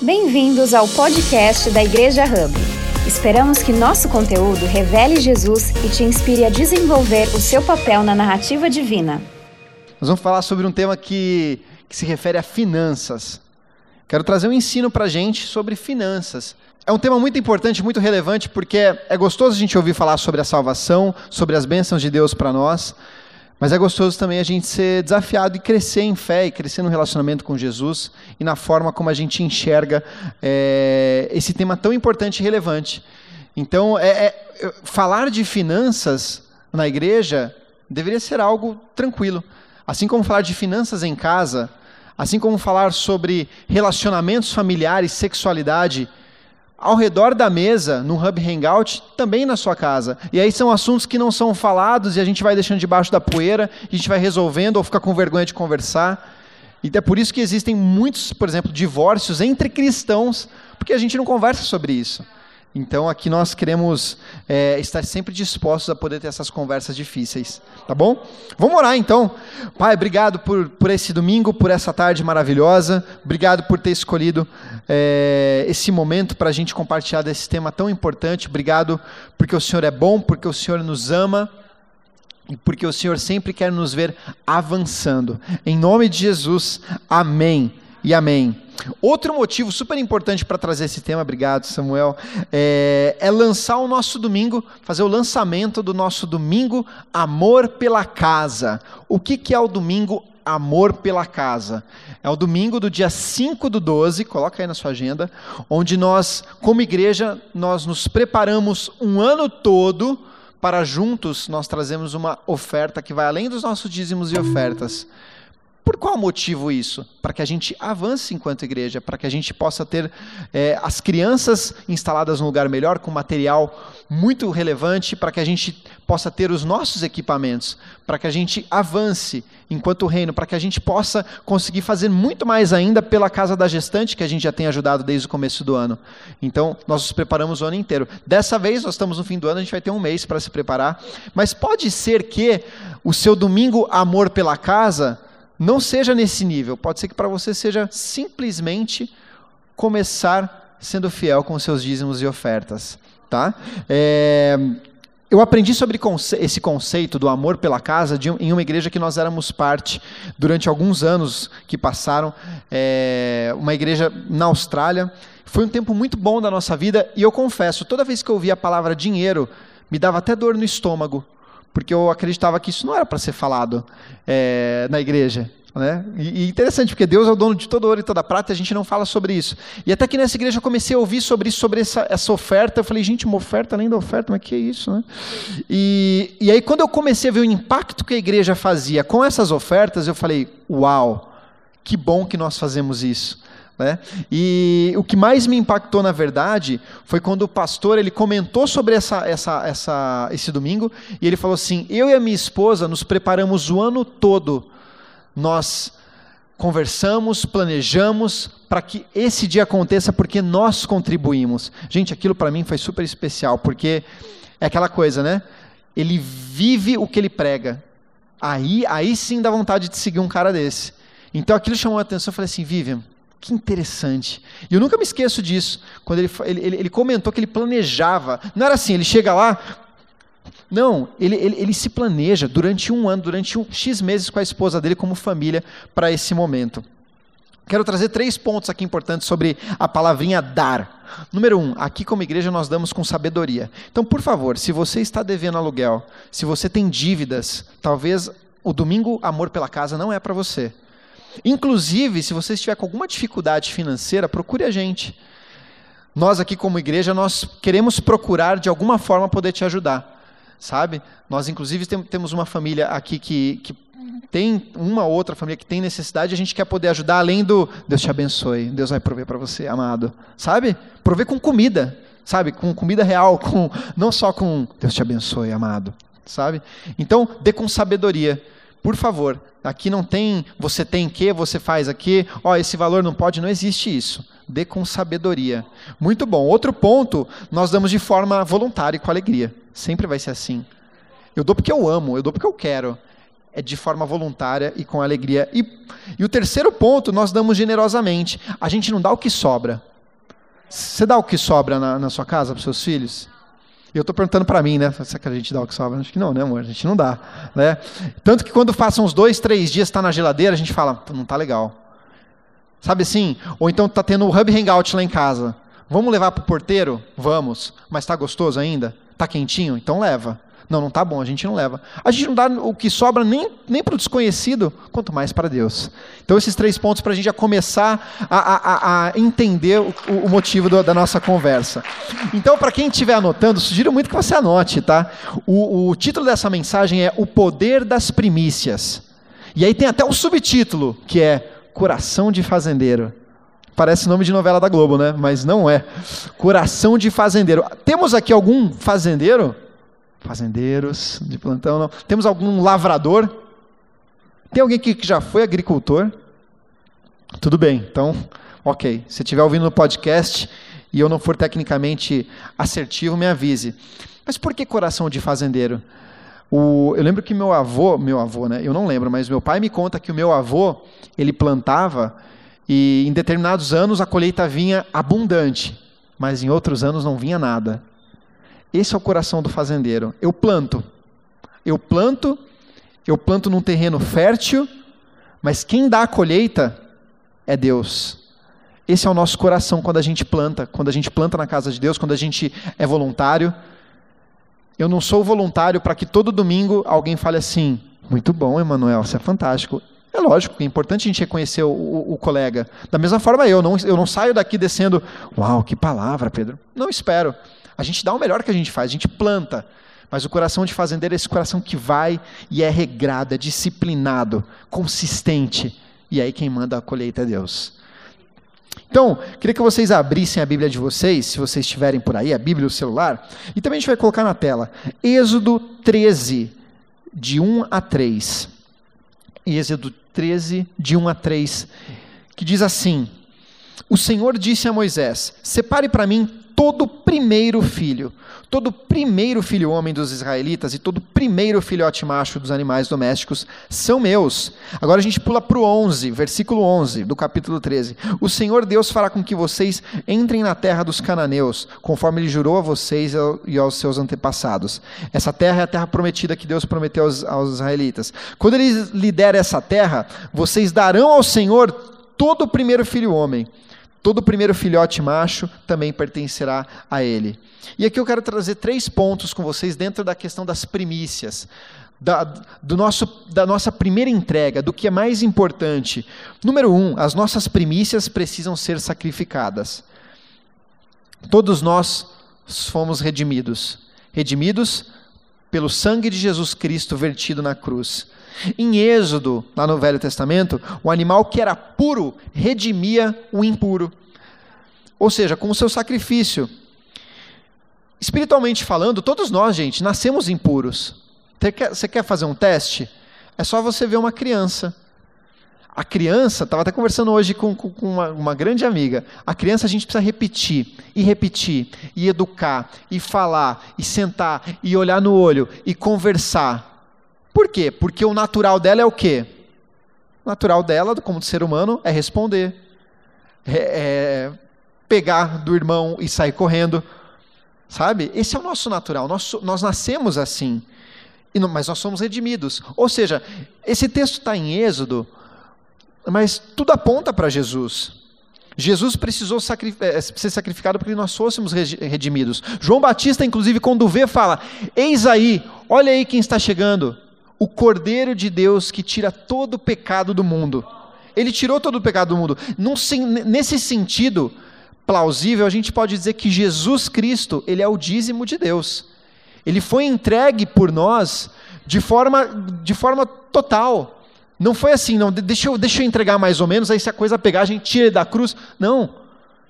Bem-vindos ao podcast da Igreja Hub. Esperamos que nosso conteúdo revele Jesus e te inspire a desenvolver o seu papel na narrativa divina. Nós vamos falar sobre um tema que, que se refere a finanças. Quero trazer um ensino para a gente sobre finanças. É um tema muito importante, muito relevante, porque é gostoso a gente ouvir falar sobre a salvação, sobre as bênçãos de Deus para nós, mas é gostoso também a gente ser desafiado e crescer em fé e crescer no relacionamento com Jesus e na forma como a gente enxerga é, esse tema tão importante e relevante. Então, é, é, falar de finanças na igreja deveria ser algo tranquilo. Assim como falar de finanças em casa, assim como falar sobre relacionamentos familiares, sexualidade, ao redor da mesa, no Hub Hangout, também na sua casa. E aí são assuntos que não são falados e a gente vai deixando debaixo da poeira, a gente vai resolvendo ou fica com vergonha de conversar. E é por isso que existem muitos, por exemplo, divórcios entre cristãos, porque a gente não conversa sobre isso. Então aqui nós queremos é, estar sempre dispostos a poder ter essas conversas difíceis, tá bom? Vamos orar então. Pai, obrigado por, por esse domingo, por essa tarde maravilhosa. Obrigado por ter escolhido é, esse momento para a gente compartilhar desse tema tão importante. Obrigado porque o Senhor é bom, porque o Senhor nos ama e porque o Senhor sempre quer nos ver avançando. Em nome de Jesus, amém e amém. Outro motivo super importante para trazer esse tema, obrigado Samuel, é, é, lançar o nosso domingo, fazer o lançamento do nosso domingo Amor pela Casa. O que, que é o domingo Amor pela Casa? É o domingo do dia 5 do 12, coloca aí na sua agenda, onde nós, como igreja, nós nos preparamos um ano todo para juntos nós trazemos uma oferta que vai além dos nossos dízimos e ofertas por qual motivo isso? Para que a gente avance enquanto igreja, para que a gente possa ter é, as crianças instaladas num lugar melhor, com material muito relevante, para que a gente possa ter os nossos equipamentos, para que a gente avance enquanto reino, para que a gente possa conseguir fazer muito mais ainda pela casa da gestante, que a gente já tem ajudado desde o começo do ano. Então, nós nos preparamos o ano inteiro. Dessa vez, nós estamos no fim do ano, a gente vai ter um mês para se preparar, mas pode ser que o seu domingo amor pela casa não seja nesse nível. Pode ser que para você seja simplesmente começar sendo fiel com seus dízimos e ofertas. Tá? É, eu aprendi sobre esse conceito do amor pela casa em uma igreja que nós éramos parte durante alguns anos que passaram, é, uma igreja na Austrália. Foi um tempo muito bom da nossa vida e eu confesso, toda vez que eu ouvia a palavra dinheiro, me dava até dor no estômago, porque eu acreditava que isso não era para ser falado é, na igreja. Né? E, e, interessante, porque Deus é o dono de todo ouro e toda prata, e a gente não fala sobre isso. E até que nessa igreja eu comecei a ouvir sobre isso, sobre essa, essa oferta. Eu falei, gente, uma oferta além da oferta, mas que é isso? Né? E, e aí, quando eu comecei a ver o impacto que a igreja fazia com essas ofertas, eu falei, uau, que bom que nós fazemos isso. Né? E o que mais me impactou, na verdade, foi quando o pastor ele comentou sobre essa, essa, essa, esse domingo e ele falou assim: Eu e a minha esposa nos preparamos o ano todo, nós conversamos, planejamos para que esse dia aconteça porque nós contribuímos. Gente, aquilo para mim foi super especial, porque é aquela coisa, né? Ele vive o que ele prega. Aí, aí sim dá vontade de seguir um cara desse. Então aquilo chamou a atenção, eu falei assim, Vivian, que interessante. E eu nunca me esqueço disso. Quando ele, ele, ele comentou que ele planejava. Não era assim, ele chega lá. Não, ele, ele, ele se planeja durante um ano, durante um X meses com a esposa dele como família para esse momento. Quero trazer três pontos aqui importantes sobre a palavrinha dar. Número um, aqui como igreja nós damos com sabedoria. Então, por favor, se você está devendo aluguel, se você tem dívidas, talvez o domingo amor pela casa não é para você. Inclusive, se você estiver com alguma dificuldade financeira, procure a gente. Nós aqui como igreja, nós queremos procurar de alguma forma poder te ajudar, sabe? Nós inclusive tem, temos uma família aqui que, que tem uma outra família que tem necessidade, a gente quer poder ajudar além do Deus te abençoe, Deus vai prover para você, amado, sabe? Prover com comida, sabe? Com comida real, com não só com Deus te abençoe, amado, sabe? Então, dê com sabedoria. Por favor, aqui não tem você tem que, você faz aqui, ó, esse valor não pode, não existe isso. Dê com sabedoria. Muito bom. Outro ponto, nós damos de forma voluntária e com alegria. Sempre vai ser assim. Eu dou porque eu amo, eu dou porque eu quero. é de forma voluntária e com alegria. E, e o terceiro ponto, nós damos generosamente. A gente não dá o que sobra. Você dá o que sobra na, na sua casa para os seus filhos? E eu estou perguntando para mim, né? Será que a gente dá o que sobra? Acho que não, né, amor? A gente não dá. Né? Tanto que quando passam uns dois, três dias, está na geladeira, a gente fala, não está legal. Sabe assim? Ou então está tendo o Hub Hangout lá em casa. Vamos levar para o porteiro? Vamos. Mas está gostoso ainda? Está quentinho? Então leva. Não, não está bom, a gente não leva. A gente não dá o que sobra nem, nem para o desconhecido, quanto mais para Deus. Então, esses três pontos para a gente já começar a, a, a entender o, o motivo do, da nossa conversa. Então, para quem estiver anotando, sugiro muito que você anote, tá? O, o título dessa mensagem é O Poder das Primícias. E aí tem até um subtítulo, que é Coração de Fazendeiro. Parece nome de novela da Globo, né? Mas não é. Coração de Fazendeiro. Temos aqui algum fazendeiro? Fazendeiros de plantão, não. Temos algum lavrador? Tem alguém que já foi agricultor? Tudo bem, então, ok. Se estiver ouvindo no podcast e eu não for tecnicamente assertivo, me avise. Mas por que coração de fazendeiro? O, eu lembro que meu avô, meu avô, né? Eu não lembro, mas meu pai me conta que o meu avô ele plantava e em determinados anos a colheita vinha abundante, mas em outros anos não vinha nada. Esse é o coração do fazendeiro. Eu planto. Eu planto, eu planto num terreno fértil, mas quem dá a colheita é Deus. Esse é o nosso coração quando a gente planta, quando a gente planta na casa de Deus, quando a gente é voluntário. Eu não sou voluntário para que todo domingo alguém fale assim: muito bom, Emanuel, você é fantástico. É lógico, é importante a gente reconhecer o, o, o, colega. Da mesma forma, eu não, eu não saio daqui descendo, uau, que palavra, Pedro. Não espero. A gente dá o melhor que a gente faz, a gente planta. Mas o coração de fazendeiro é esse coração que vai e é regrado, é disciplinado, consistente. E aí quem manda a colheita é Deus. Então, queria que vocês abrissem a Bíblia de vocês, se vocês estiverem por aí, a Bíblia o celular, e também a gente vai colocar na tela. Êxodo 13, de 1 a 3. Êxodo 13, de 1 a 3, que diz assim: O Senhor disse a Moisés: Separe para mim todo primeiro filho, todo primeiro filho homem dos israelitas e todo primeiro filhote macho dos animais domésticos são meus. Agora a gente pula para o 11, versículo 11 do capítulo 13. O Senhor Deus fará com que vocês entrem na terra dos cananeus, conforme ele jurou a vocês e aos seus antepassados. Essa terra é a terra prometida que Deus prometeu aos, aos israelitas. Quando ele lhe der essa terra, vocês darão ao Senhor todo o primeiro filho homem Todo primeiro filhote macho também pertencerá a ele. E aqui eu quero trazer três pontos com vocês dentro da questão das primícias. Da, do nosso, da nossa primeira entrega, do que é mais importante. Número um, as nossas primícias precisam ser sacrificadas. Todos nós fomos redimidos. Redimidos pelo sangue de Jesus Cristo vertido na cruz. Em Êxodo, lá no Velho Testamento, o animal que era puro redimia o impuro. Ou seja, com o seu sacrifício. Espiritualmente falando, todos nós, gente, nascemos impuros. Você quer fazer um teste? É só você ver uma criança. A criança, estava até conversando hoje com, com uma, uma, grande amiga. A criança a gente precisa repetir, e repetir, e educar, e falar, e sentar, e olhar no olho, e conversar. Por quê? Porque o natural dela é o quê? O natural dela, como ser humano, é responder. É, é pegar do irmão e sair correndo. Sabe? Esse é o nosso natural. Nós, nós nascemos assim. Não, mas nós somos redimidos. Ou seja, esse texto está em Êxodo, mas tudo aponta para Jesus. Jesus precisou é, ser sacrificado porque nós fôssemos redimidos. João Batista, inclusive, quando vê, fala: Eis aí, olha aí quem está chegando o Cordeiro de Deus que tira todo o pecado do mundo. Ele tirou todo o pecado do mundo. Num, nesse sentido plausível, a gente pode dizer que Jesus Cristo, ele é o dízimo de Deus. Ele foi entregue por nós de forma, de forma total. Não foi assim, não, deixa eu, deixa eu entregar mais ou menos, aí se a coisa pegar, a gente tira da cruz. Não,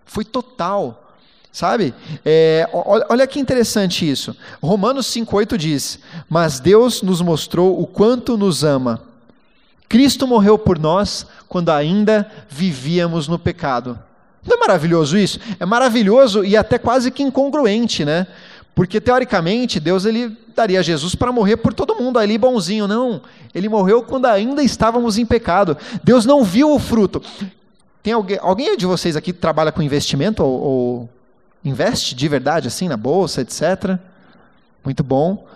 foi total. Sabe? É, olha que interessante isso. Romanos 5,8 diz: Mas Deus nos mostrou o quanto nos ama. Cristo morreu por nós quando ainda vivíamos no pecado. Não é maravilhoso isso? É maravilhoso e até quase que incongruente, né? Porque teoricamente Deus ele daria Jesus para morrer por todo mundo ali bonzinho, não. Ele morreu quando ainda estávamos em pecado. Deus não viu o fruto. Tem alguém, alguém de vocês aqui que trabalha com investimento ou, ou investe de verdade assim na bolsa, etc. Muito bom.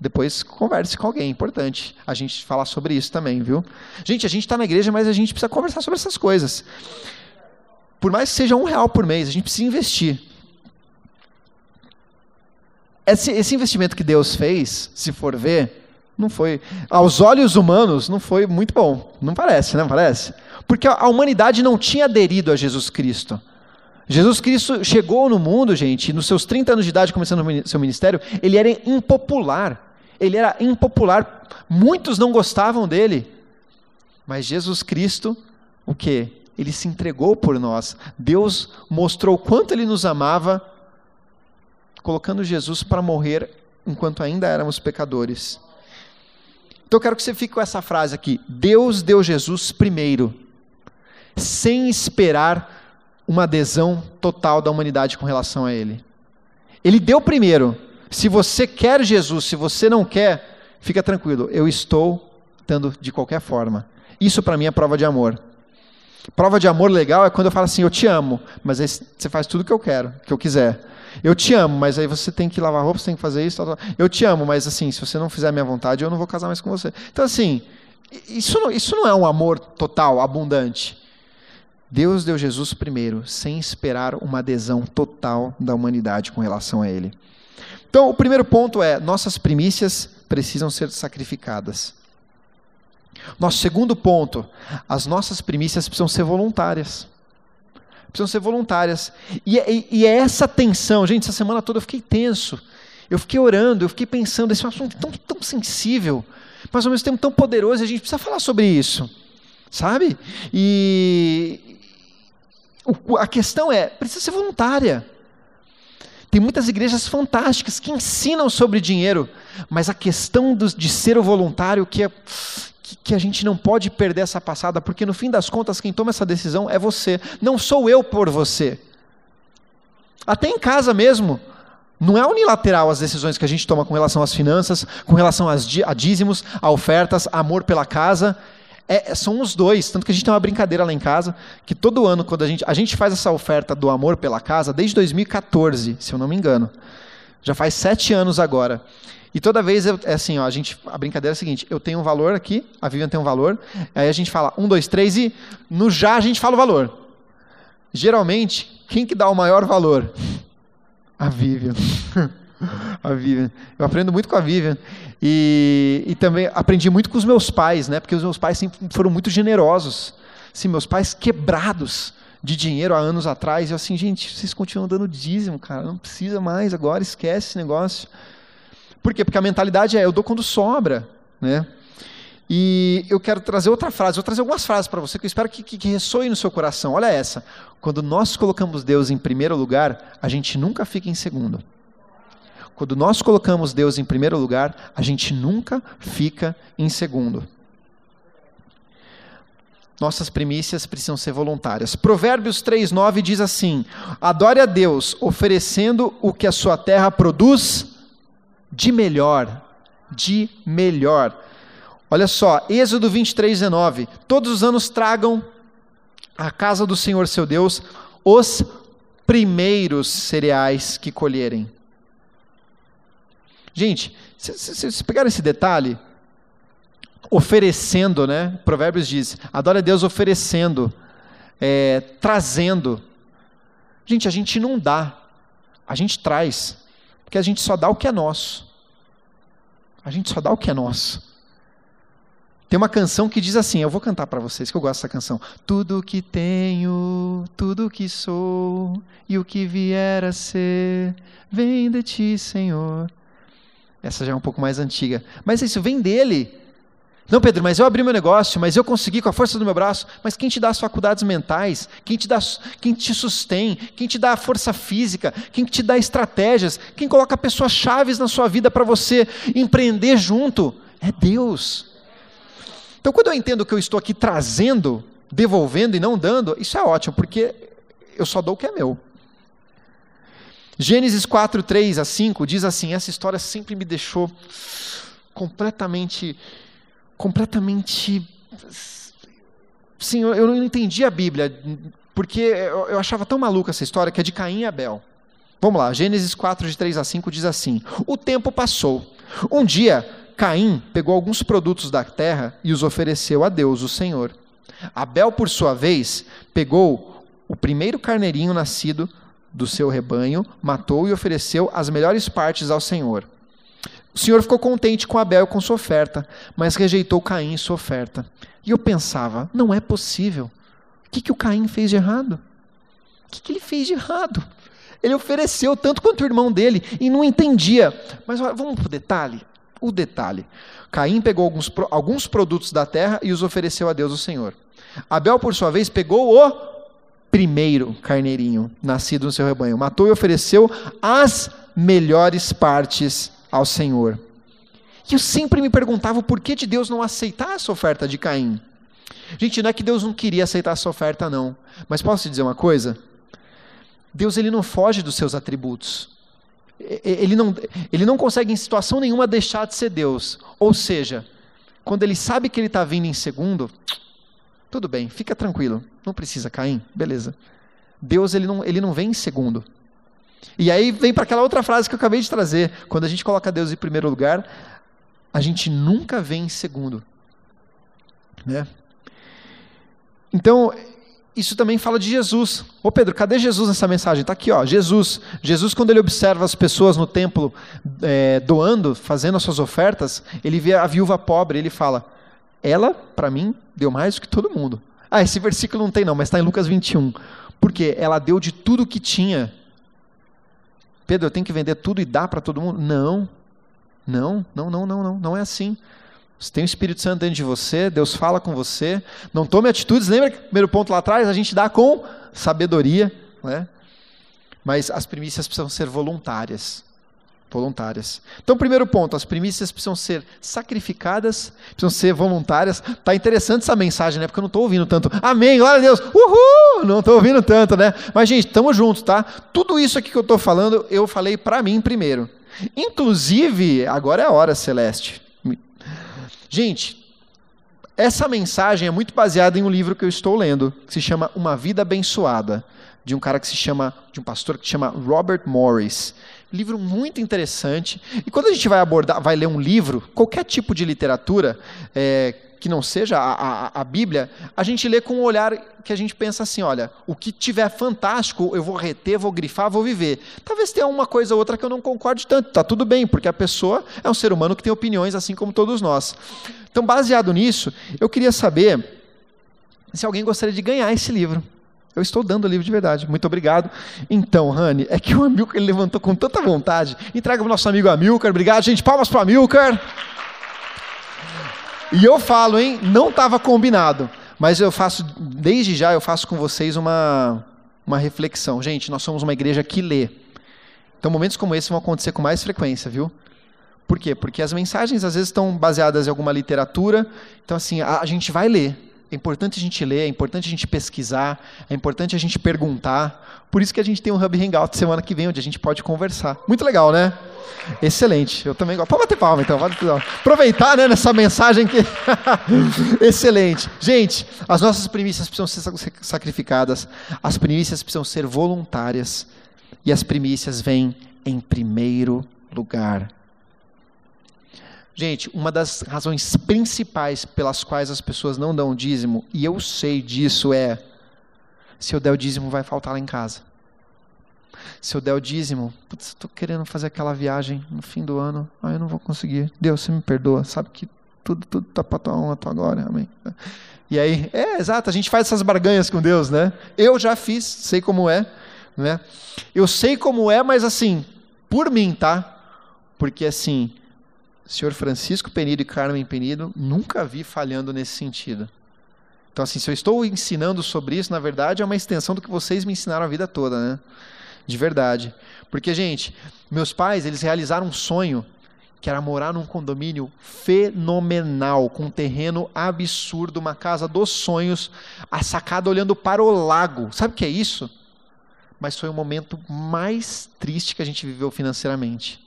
Depois converse com alguém, importante a gente falar sobre isso também, viu? Gente, a gente está na igreja, mas a gente precisa conversar sobre essas coisas. Por mais que seja um real por mês, a gente precisa investir. Esse, esse investimento que Deus fez, se for ver, não foi, aos olhos humanos, não foi muito bom. Não parece, não parece? Porque a humanidade não tinha aderido a Jesus Cristo. Jesus Cristo chegou no mundo, gente, nos seus 30 anos de idade, começando o seu ministério, ele era impopular. Ele era impopular. Muitos não gostavam dele. Mas Jesus Cristo, o que? Ele se entregou por nós. Deus mostrou o quanto ele nos amava, colocando Jesus para morrer enquanto ainda éramos pecadores. Então eu quero que você fique com essa frase aqui: Deus deu Jesus primeiro, sem esperar uma adesão total da humanidade com relação a Ele. Ele deu primeiro. Se você quer Jesus, se você não quer, fica tranquilo, eu estou dando de qualquer forma. Isso para mim é prova de amor. Prova de amor legal é quando eu falo assim, eu te amo, mas aí você faz tudo que eu quero, que eu quiser. Eu te amo, mas aí você tem que lavar roupa, você tem que fazer isso. Tal, tal. Eu te amo, mas assim, se você não fizer a minha vontade, eu não vou casar mais com você. Então, assim, isso não, isso não é um amor total, abundante. Deus deu Jesus primeiro, sem esperar uma adesão total da humanidade com relação a Ele. Então, o primeiro ponto é: nossas primícias precisam ser sacrificadas. Nosso segundo ponto: as nossas primícias precisam ser voluntárias. Precisam ser voluntárias. E, e, e é essa tensão, gente, essa semana toda eu fiquei tenso. Eu fiquei orando, eu fiquei pensando, esse é assunto tão, tão sensível, mas ao mesmo tempo tão poderoso, e a gente precisa falar sobre isso. Sabe? E, a questão é, precisa ser voluntária. Tem muitas igrejas fantásticas que ensinam sobre dinheiro, mas a questão do, de ser o voluntário que, é, que, que a gente não pode perder essa passada, porque no fim das contas quem toma essa decisão é você, não sou eu por você. Até em casa mesmo, não é unilateral as decisões que a gente toma com relação às finanças, com relação às, a dízimos, a ofertas, amor pela casa. É, são os dois, tanto que a gente tem uma brincadeira lá em casa, que todo ano, quando a gente, a gente faz essa oferta do amor pela casa, desde 2014, se eu não me engano. Já faz sete anos agora. E toda vez é assim, ó, a, gente, a brincadeira é a seguinte: eu tenho um valor aqui, a Vivian tem um valor, aí a gente fala um, dois, três e no já a gente fala o valor. Geralmente, quem que dá o maior valor? A Vivian. a Vivian. Eu aprendo muito com a Vivian. E, e também aprendi muito com os meus pais, né? Porque os meus pais sempre foram muito generosos. Sim, meus pais quebrados de dinheiro há anos atrás. E eu assim, gente, vocês continuam dando dízimo, cara. Não precisa mais agora, esquece esse negócio. Por quê? Porque a mentalidade é eu dou quando sobra, né? E eu quero trazer outra frase, vou trazer algumas frases para você que eu espero que, que, que ressoe no seu coração. Olha essa. Quando nós colocamos Deus em primeiro lugar, a gente nunca fica em segundo. Quando nós colocamos Deus em primeiro lugar, a gente nunca fica em segundo. Nossas primícias precisam ser voluntárias. Provérbios 3:9 diz assim: Adore a Deus, oferecendo o que a sua terra produz de melhor, de melhor. Olha só, Êxodo 23:19. Todos os anos tragam à casa do Senhor seu Deus os primeiros cereais que colherem. Gente, vocês pegaram esse detalhe? Oferecendo, né? Provérbios diz: adora a Deus oferecendo, é, trazendo. Gente, a gente não dá, a gente traz, porque a gente só dá o que é nosso. A gente só dá o que é nosso. Tem uma canção que diz assim, eu vou cantar para vocês, que eu gosto dessa canção. Tudo que tenho, tudo que sou, e o que vier a ser, vem de ti, Senhor. Essa já é um pouco mais antiga. Mas isso vem dele. Não, Pedro, mas eu abri meu negócio, mas eu consegui com a força do meu braço. Mas quem te dá as faculdades mentais? Quem te, dá, quem te sustém? Quem te dá a força física? Quem te dá estratégias? Quem coloca pessoas chaves na sua vida para você empreender junto? É Deus. Então, quando eu entendo que eu estou aqui trazendo, devolvendo e não dando, isso é ótimo, porque eu só dou o que é meu. Gênesis 4, 3 a 5 diz assim: essa história sempre me deixou completamente, completamente. Sim, eu, não entendi a Bíblia, porque eu, eu achava tão maluca essa história que é de Caim e Abel. Vamos lá, Gênesis 4, de 3 a 5 diz assim: O tempo passou. Um dia, Caim pegou alguns produtos da terra e os ofereceu a Deus, o Senhor. Abel, por sua vez, pegou o primeiro carneirinho nascido do seu rebanho, matou e ofereceu as melhores partes ao Senhor. O Senhor ficou contente com Abel e com sua oferta, mas rejeitou Caim e sua oferta. E eu pensava, não é possível. O que, que o Caim fez de errado? O que, que ele fez de errado? Ele ofereceu tanto quanto o irmão dele e não entendia. Mas vamos para o detalhe. O detalhe. Caim pegou alguns, alguns produtos da terra e os ofereceu a Deus, o Senhor. Abel, por sua vez, pegou o primeiro carneirinho nascido no seu rebanho, matou e ofereceu as melhores partes ao Senhor. E eu sempre me perguntava o porquê de Deus não aceitar essa oferta de Caim. Gente, não é que Deus não queria aceitar essa oferta, não. Mas posso te dizer uma coisa? Deus ele não foge dos seus atributos. Ele não, ele não consegue em situação nenhuma deixar de ser Deus. Ou seja, quando ele sabe que ele está vindo em segundo, tudo bem, fica tranquilo, não precisa cair, beleza. Deus ele não, ele não vem em segundo. E aí vem para aquela outra frase que eu acabei de trazer: quando a gente coloca Deus em primeiro lugar, a gente nunca vem em segundo. Né? Então, isso também fala de Jesus. Ô Pedro, cadê Jesus nessa mensagem? Está aqui, ó, Jesus. Jesus, quando ele observa as pessoas no templo é, doando, fazendo as suas ofertas, ele vê a viúva pobre, ele fala: Ela, para mim, deu mais do que todo mundo. Ah, esse versículo não tem, não, mas está em Lucas 21. Porque ela deu de tudo que tinha. Pedro, eu tenho que vender tudo e dar para todo mundo? Não. Não, não, não, não, não. Não é assim. Você tem o Espírito Santo dentro de você, Deus fala com você. Não tome atitudes. Lembra que primeiro ponto lá atrás? A gente dá com sabedoria. Né? Mas as primícias precisam ser voluntárias. Voluntárias. Então, primeiro ponto: as primícias precisam ser sacrificadas, precisam ser voluntárias. Tá interessante essa mensagem, né? Porque eu não estou ouvindo tanto. Amém, glória a Deus, uhul! Não estou ouvindo tanto, né? Mas, gente, estamos juntos, tá? Tudo isso aqui que eu estou falando, eu falei para mim primeiro. Inclusive, agora é a hora celeste. Gente, essa mensagem é muito baseada em um livro que eu estou lendo, que se chama Uma Vida Abençoada, de um cara que se chama, de um pastor que se chama Robert Morris. Livro muito interessante. E quando a gente vai abordar, vai ler um livro, qualquer tipo de literatura, é, que não seja a, a, a, Bíblia, a gente lê com um olhar que a gente pensa assim: olha, o que tiver fantástico eu vou reter, vou grifar, vou viver. Talvez tenha uma coisa ou outra que eu não concorde tanto, está tudo bem, porque a pessoa é um ser humano que tem opiniões assim como todos nós. Então, baseado nisso, eu queria saber se alguém gostaria de ganhar esse livro. Eu estou dando o livro de verdade. Muito obrigado. Então, Rani, é que o Amilcar ele levantou com tanta vontade. Entrega para o nosso amigo Amilcar. Obrigado, gente. Palmas para o Amilcar. E eu falo, hein? Não estava combinado. Mas eu faço, desde já, eu faço com vocês uma, uma reflexão. Gente, nós somos uma igreja que lê. Então, momentos como esse vão acontecer com mais frequência, viu? Por quê? Porque as mensagens às vezes estão baseadas em alguma literatura. Então, assim, a, a gente vai ler. É importante a gente ler, é importante a gente pesquisar, é importante a gente perguntar. Por isso que a gente tem um Hub Hangout semana que vem, onde a gente pode conversar. Muito legal, né? Excelente. Eu também gosto. Pode bater palma, então. Aproveitar né, nessa mensagem que. Excelente. Gente, as nossas primícias precisam ser sacrificadas, as primícias precisam ser voluntárias, e as primícias vêm em primeiro lugar. Gente, uma das razões principais pelas quais as pessoas não dão dízimo, e eu sei disso, é: se eu der o dízimo, vai faltar lá em casa. Se eu der o dízimo, putz, estou querendo fazer aquela viagem no fim do ano, ah, eu não vou conseguir. Deus, você me perdoa, sabe que tudo tudo está para tua honra, tua glória, amém. E aí, é exato, a gente faz essas barganhas com Deus, né? Eu já fiz, sei como é, né? Eu sei como é, mas assim, por mim, tá? Porque assim, senhor Francisco Penido e Carmen Penido, nunca vi falhando nesse sentido. Então, assim, se eu estou ensinando sobre isso, na verdade, é uma extensão do que vocês me ensinaram a vida toda, né? De verdade. Porque, gente, meus pais, eles realizaram um sonho que era morar num condomínio fenomenal, com um terreno absurdo, uma casa dos sonhos, a sacada olhando para o lago. Sabe o que é isso? mas foi o momento mais triste que a gente viveu financeiramente.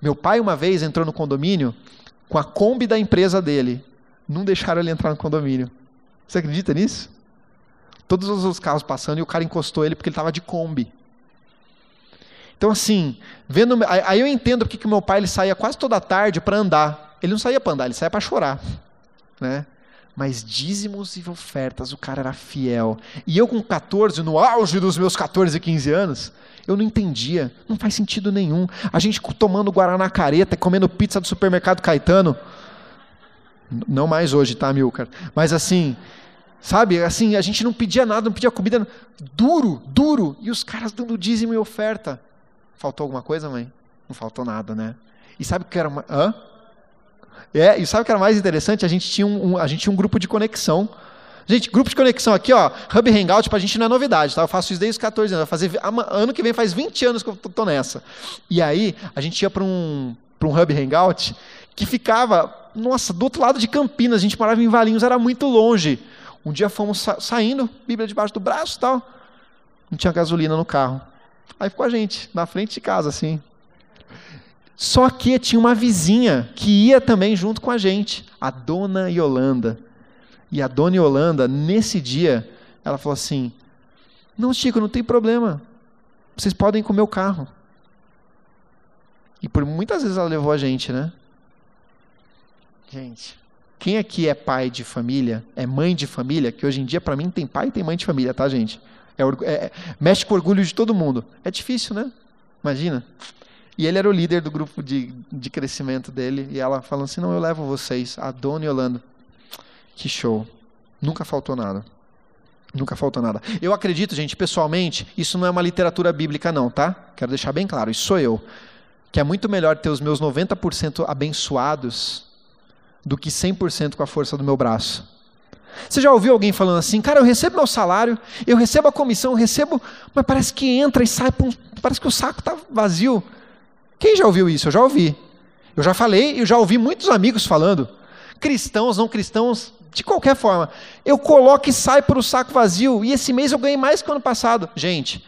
Meu pai, uma vez, entrou no condomínio com a Kombi da empresa dele. Não deixaram ele entrar no condomínio. Você acredita nisso? Todos os carros passando e o cara encostou ele porque ele estava de Kombi. Então, assim, vendo. Aí eu entendo porque que meu pai ele saía quase toda tarde para andar. Ele não saía para andar, ele saía para chorar. Né? Mas dízimos e ofertas, o cara era fiel. E eu com 14, no auge dos meus 14, 15 anos, eu não entendia. Não faz sentido nenhum. A gente tomando Guaraná careta, comendo pizza do supermercado Caetano. Não mais hoje, tá, Milcar? Mas assim, sabe? Assim, a gente não pedia nada, não pedia comida. Duro, duro. E os caras dando dízimo e oferta. Faltou alguma coisa, mãe? Não faltou nada, né? E sabe o que era uma... Hã? É, e sabe o que era mais interessante? A gente tinha um, um, a gente tinha um grupo de conexão. Gente, grupo de conexão aqui, ó, Hub Hangout pra gente não é novidade, tá? Eu faço isso desde os 14 anos. Fazer, ano que vem faz 20 anos que eu tô nessa. E aí, a gente ia para um, pra um Hub Hangout que ficava, nossa, do outro lado de Campinas, a gente morava em Valinhos, era muito longe. Um dia fomos sa saindo, Bíblia debaixo do braço tal. Não tinha gasolina no carro. Aí ficou a gente, na frente de casa, assim. Só que tinha uma vizinha que ia também junto com a gente, a dona Yolanda. E a dona Yolanda, nesse dia, ela falou assim: Não, Chico, não tem problema. Vocês podem com o meu carro. E por muitas vezes ela levou a gente, né? Gente, quem aqui é pai de família, é mãe de família, que hoje em dia para mim tem pai e tem mãe de família, tá, gente? É, é, mexe com o orgulho de todo mundo. É difícil, né? Imagina. E ele era o líder do grupo de, de crescimento dele. E ela falando assim: Não, eu levo vocês, a Dona Yolanda. Que show. Nunca faltou nada. Nunca faltou nada. Eu acredito, gente, pessoalmente, isso não é uma literatura bíblica, não, tá? Quero deixar bem claro, isso sou eu. Que é muito melhor ter os meus 90% abençoados do que 100% com a força do meu braço. Você já ouviu alguém falando assim, cara, eu recebo meu salário, eu recebo a comissão, eu recebo, mas parece que entra e sai, parece que o saco está vazio. Quem já ouviu isso? Eu já ouvi. Eu já falei, eu já ouvi muitos amigos falando, cristãos, não cristãos, de qualquer forma. Eu coloco e sai para o saco vazio, e esse mês eu ganhei mais que o ano passado. Gente,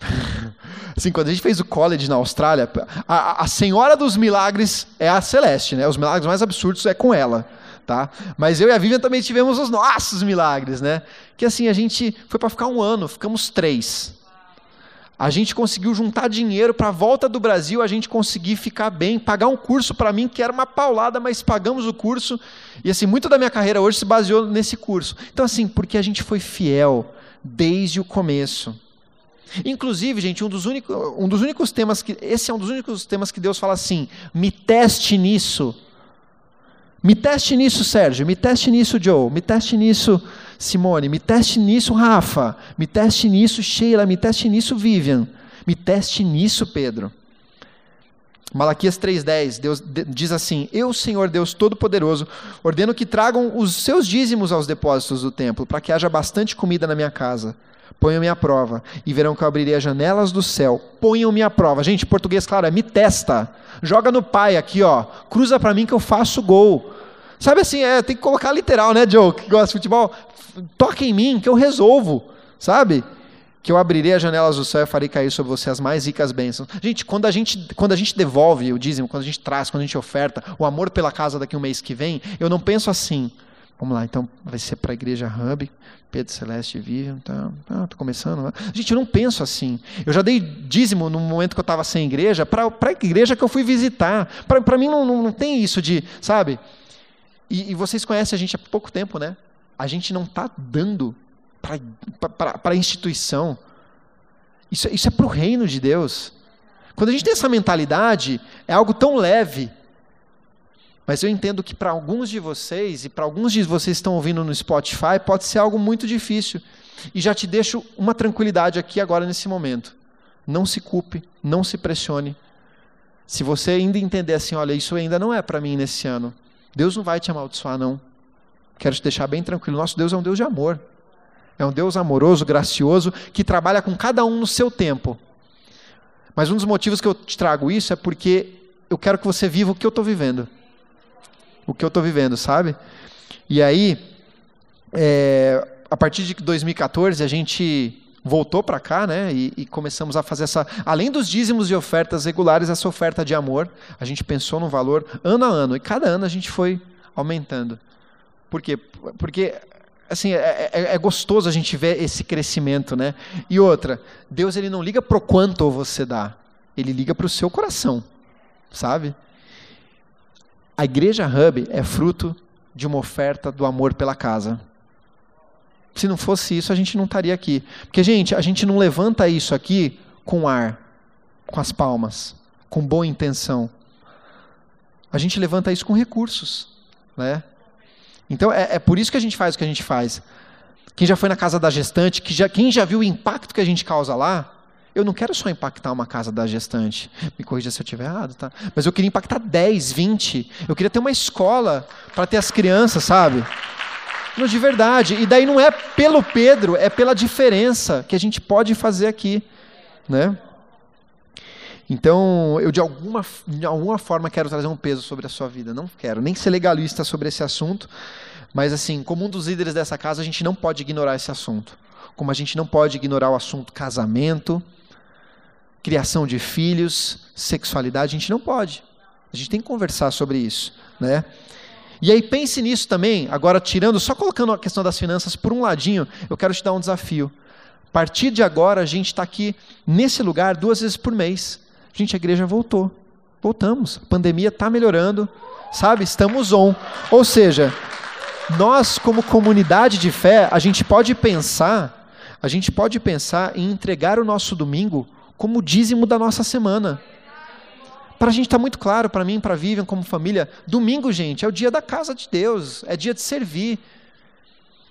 assim, quando a gente fez o college na Austrália, a, a senhora dos milagres é a Celeste, né? Os milagres mais absurdos é com ela tá? Mas eu e a Vivian também tivemos os nossos milagres, né? Que assim, a gente foi para ficar um ano, ficamos três. A gente conseguiu juntar dinheiro para a volta do Brasil, a gente conseguir ficar bem, pagar um curso para mim que era uma paulada, mas pagamos o curso. E assim, muito da minha carreira hoje se baseou nesse curso. Então assim, porque a gente foi fiel desde o começo. Inclusive, gente, um dos, únicos, um dos únicos temas que. Esse é um dos únicos temas que Deus fala assim: me teste nisso. Me teste nisso, Sérgio. Me teste nisso, Joe. Me teste nisso, Simone. Me teste nisso, Rafa. Me teste nisso, Sheila. Me teste nisso, Vivian. Me teste nisso, Pedro. Malaquias 3,10, Deus diz assim: Eu, Senhor Deus Todo-Poderoso, ordeno que tragam os seus dízimos aos depósitos do templo, para que haja bastante comida na minha casa. Ponham-me à prova, e verão que eu abrirei as janelas do céu. Ponham-me à prova. Gente, português, claro, é me testa. Joga no pai aqui, ó. Cruza para mim que eu faço gol. Sabe assim, é, tem que colocar literal, né, Joe, que gosta de futebol? Toca em mim, que eu resolvo, sabe? Que eu abrirei as janelas do céu e farei cair sobre você as mais ricas bênçãos. Gente, quando a gente, quando a gente devolve o dízimo, quando a gente traz, quando a gente oferta o amor pela casa daqui um mês que vem, eu não penso assim. Vamos lá, então vai ser para a igreja Hub, Pedro Celeste vive, tá, ah, tô começando. Né? Gente, eu não penso assim. Eu já dei dízimo no momento que eu estava sem igreja, para a igreja que eu fui visitar. Para mim não, não, não tem isso de, sabe? E, e, vocês conhecem a gente há pouco tempo, né? A gente não está dando para a instituição. Isso, isso é para o reino de Deus. Quando a gente tem essa mentalidade, é algo tão leve. Mas eu entendo que para alguns de vocês, e para alguns de vocês que estão ouvindo no Spotify, pode ser algo muito difícil. E já te deixo uma tranquilidade aqui agora nesse momento. Não se culpe, não se pressione. Se você ainda entender assim, olha, isso ainda não é para mim nesse ano, Deus não vai te amaldiçoar, não. Quero te deixar bem tranquilo. Nosso Deus é um Deus de amor. É um Deus amoroso, gracioso, que trabalha com cada um no seu tempo. Mas um dos motivos que eu te trago isso é porque eu quero que você viva o que eu estou vivendo. O que eu estou vivendo, sabe? E aí, é, a partir de 2014, a gente voltou para cá, né? E, e, começamos a fazer essa. Além dos dízimos e ofertas regulares, essa oferta de amor, a gente pensou no valor ano a ano. E cada ano a gente foi aumentando. Por quê? Porque assim, é, é, é, gostoso a gente ver esse crescimento, né? E outra, Deus ele não liga pro quanto você dá, ele liga para o seu coração, sabe? A igreja Hub é fruto de uma oferta do amor pela casa. Se não fosse isso, a gente não estaria aqui. Porque, gente, a gente não levanta isso aqui com ar, com as palmas, com boa intenção. A gente levanta isso com recursos, né? Então é, é, por isso que a gente faz o que a gente faz. Quem já foi na casa da gestante, que já, quem já viu o impacto que a gente causa lá, eu não quero só impactar uma casa da gestante. Me corrija se eu estiver errado, tá? Mas eu queria impactar 10, 20. Eu queria ter uma escola para ter as crianças, sabe? Não, de verdade. E daí não é pelo Pedro, é pela diferença que a gente pode fazer aqui, né? Então, eu de alguma, de alguma forma quero trazer um peso sobre a sua vida. Não quero nem ser legalista sobre esse assunto, mas assim, como um dos líderes dessa casa, a gente não pode ignorar esse assunto. Como a gente não pode ignorar o assunto casamento, criação de filhos, sexualidade, a gente não pode. A gente tem que conversar sobre isso, né? E aí pense nisso também, agora tirando, só colocando a questão das finanças por um ladinho, eu quero te dar um desafio. A partir de agora, a gente está aqui nesse lugar duas vezes por mês. Gente, a igreja voltou. Voltamos. A pandemia está melhorando, sabe? Estamos on. Ou seja, nós, como comunidade de fé, a gente pode pensar, a gente pode pensar em entregar o nosso domingo como dízimo da nossa semana. Para a gente está muito claro, para mim, para a Vivian, como família, domingo, gente, é o dia da casa de Deus, é dia de servir,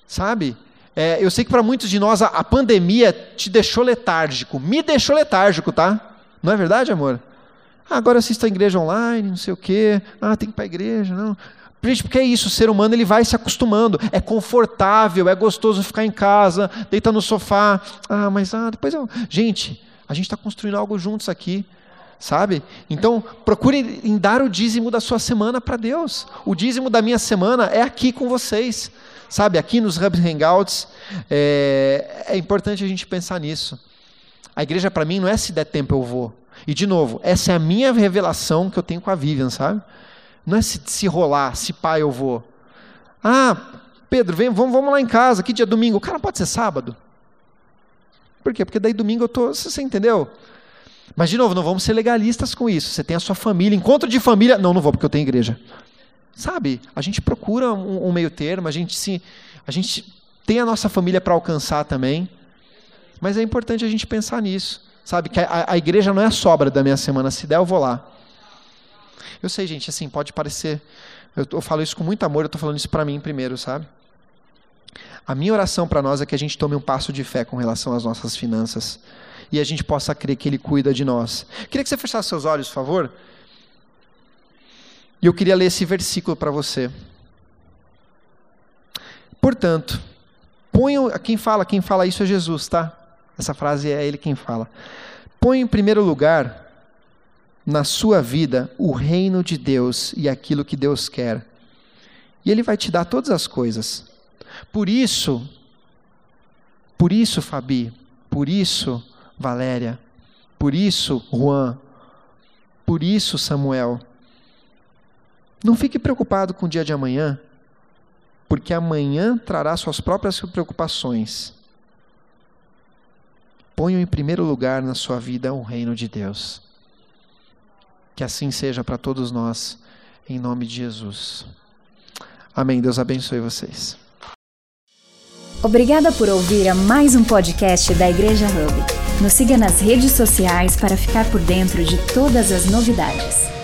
sabe? É, eu sei que para muitos de nós a, a pandemia te deixou letárgico, me deixou letárgico, tá? Não é verdade, amor? Ah, agora assista a igreja online, não sei o quê. Ah, tem que ir para a igreja, não. Gente, porque é isso, o ser humano ele vai se acostumando. É confortável, é gostoso ficar em casa, deita no sofá. Ah, mas ah, depois eu. Gente, a gente está construindo algo juntos aqui, sabe? Então, procure em dar o dízimo da sua semana para Deus. O dízimo da minha semana é aqui com vocês, sabe? Aqui nos Hub Hangouts. É, é importante a gente pensar nisso. A igreja para mim não é se der tempo eu vou. E de novo, essa é a minha revelação que eu tenho com a Vivian, sabe? Não é se, se rolar, se pá eu vou. Ah, Pedro, vem, vamos, vamos lá em casa, que dia é domingo? Cara pode ser sábado. Por quê? Porque daí domingo eu tô. Você entendeu? Mas, de novo, não vamos ser legalistas com isso. Você tem a sua família, encontro de família. Não, não vou porque eu tenho igreja. Sabe? A gente procura um, um meio termo, a gente se. A gente tem a nossa família para alcançar também. Mas é importante a gente pensar nisso. Sabe, que a, a igreja não é a sobra da minha semana. Se der, eu vou lá. Eu sei, gente, assim, pode parecer. Eu, eu falo isso com muito amor, eu estou falando isso para mim primeiro, sabe? A minha oração para nós é que a gente tome um passo de fé com relação às nossas finanças. E a gente possa crer que Ele cuida de nós. Queria que você fechasse seus olhos, por favor. E eu queria ler esse versículo para você. Portanto, ponham. Quem fala, quem fala isso é Jesus, tá? Essa frase é ele quem fala. Põe em primeiro lugar na sua vida o reino de Deus e aquilo que Deus quer. E ele vai te dar todas as coisas. Por isso, por isso, Fabi, por isso, Valéria, por isso, Juan, por isso, Samuel. Não fique preocupado com o dia de amanhã, porque amanhã trará suas próprias preocupações. Ponham em primeiro lugar na sua vida o reino de Deus. Que assim seja para todos nós, em nome de Jesus. Amém. Deus abençoe vocês. Obrigada por ouvir a mais um podcast da Igreja Hub. Nos siga nas redes sociais para ficar por dentro de todas as novidades.